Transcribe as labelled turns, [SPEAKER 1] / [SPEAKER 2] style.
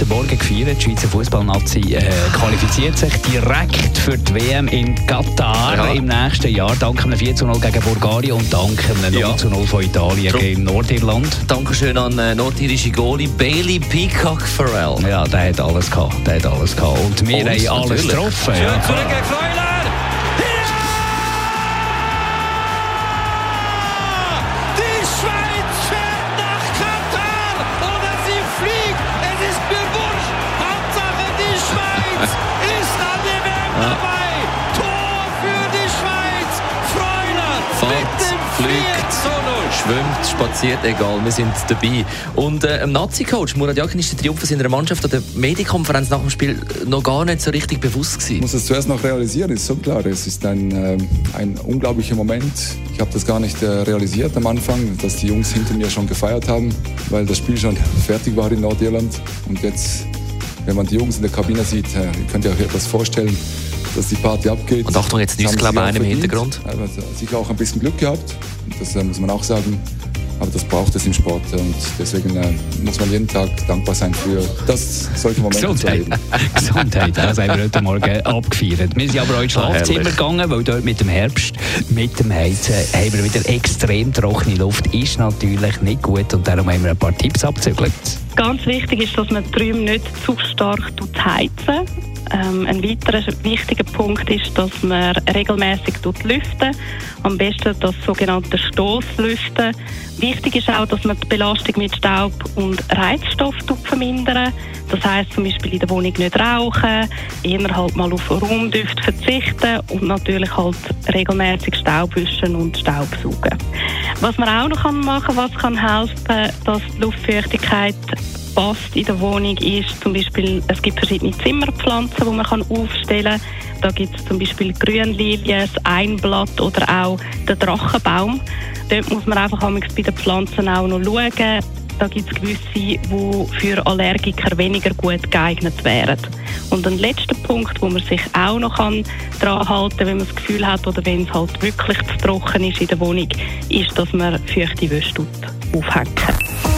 [SPEAKER 1] Heute Morgen gefeiert. Die Schweizer Fußballnazi äh, qualifiziert sich direkt für die WM in Katar
[SPEAKER 2] Ja.
[SPEAKER 1] im nächsten Jahr. Dank einem 4 zu 0 gegen Bulgarien und dank einem 0
[SPEAKER 2] Ja.
[SPEAKER 1] zu 0 von Italien
[SPEAKER 2] Drum-
[SPEAKER 1] gegen Nordirland.
[SPEAKER 2] Dankeschön an äh, nordirische Goalie Bailey Peacock Farrell.
[SPEAKER 1] Ja, der hat alles gehabt. Der hat alles gehabt. Und wir
[SPEAKER 2] Und
[SPEAKER 1] haben alles
[SPEAKER 2] natürlich.
[SPEAKER 1] getroffen. Ja.
[SPEAKER 3] Zurück gegen. Fliegt, zu 0.
[SPEAKER 2] schwimmt, spaziert, egal, wir sind dabei. Und äh, Nazi-Coach Murat Yakin ist der Triumph seiner Mannschaft an der Medienkonferenz nach dem Spiel noch gar nicht so richtig bewusst
[SPEAKER 4] Ich
[SPEAKER 2] gewesen.
[SPEAKER 4] muss es zuerst noch realisieren, ist so klar. Es ist ein, ähm, ein unglaublicher Moment. Ich habe das gar nicht äh, realisiert am Anfang, dass die Jungs hinter mir schon gefeiert haben, weil das Spiel schon fertig war in Nordirland. Und jetzt, wenn man die Jungs in der Kabine sieht, äh, könnt ihr euch etwas vorstellen, dass die Party abgeht.
[SPEAKER 2] Und Achtung, jetzt
[SPEAKER 4] auch
[SPEAKER 2] einer im. Hintergrund.
[SPEAKER 4] Aber sicher auch ein bisschen Glück gehabt. Das äh, muss man auch sagen. Aber das braucht es im Sport. Und deswegen äh, muss man jeden Tag dankbar sein für das, solche Momente zu
[SPEAKER 1] Gesundheit.
[SPEAKER 4] erleben.
[SPEAKER 1] Gesundheit, das haben wir heute Morgen abgefeiert. Wir sind aber auch ins Schlafzimmer
[SPEAKER 2] herrlich.
[SPEAKER 1] gegangen, weil dort mit dem Herbst, mit dem Heizen, haben wir wieder extrem trockene Luft. Ist natürlich nicht gut und darum haben wir ein paar Tipps abzügelt.
[SPEAKER 5] Ganz wichtig ist, dass man die Räume nicht zu stark heizen. Ähm, ein weiterer wichtiger Punkt ist, dass man regelmäßig lüften. Am besten das sogenannte Stoßlüften. Wichtig ist auch, dass man die Belastung mit Staub und Reizstoff vermindern. Das heißt zum Beispiel in der Wohnung nicht rauchen, eher halt mal auf Raumdüfte verzichten und natürlich halt regelmäßig Staub wischen und Staubsaugen. Was man auch noch machen kann, was kann helfen, dass die Luftfeuchtigkeit passt in der Wohnung ist zum Beispiel, es gibt verschiedene Zimmerpflanzen, die man kann aufstellen kann. Da gibt es zum Beispiel Grünlilie, das Einblatt oder auch den Drachenbaum. Dort muss man einfach bei den Pflanzen auch noch schauen. Da gibt es gewisse, die für Allergiker weniger gut geeignet wären. Und ein letzter Punkt, wo man sich auch noch kann daran halten kann, wenn man das Gefühl hat oder wenn es halt wirklich zu trocken ist in der Wohnung, ist, dass man feuchte Wäsche tut aufhängen.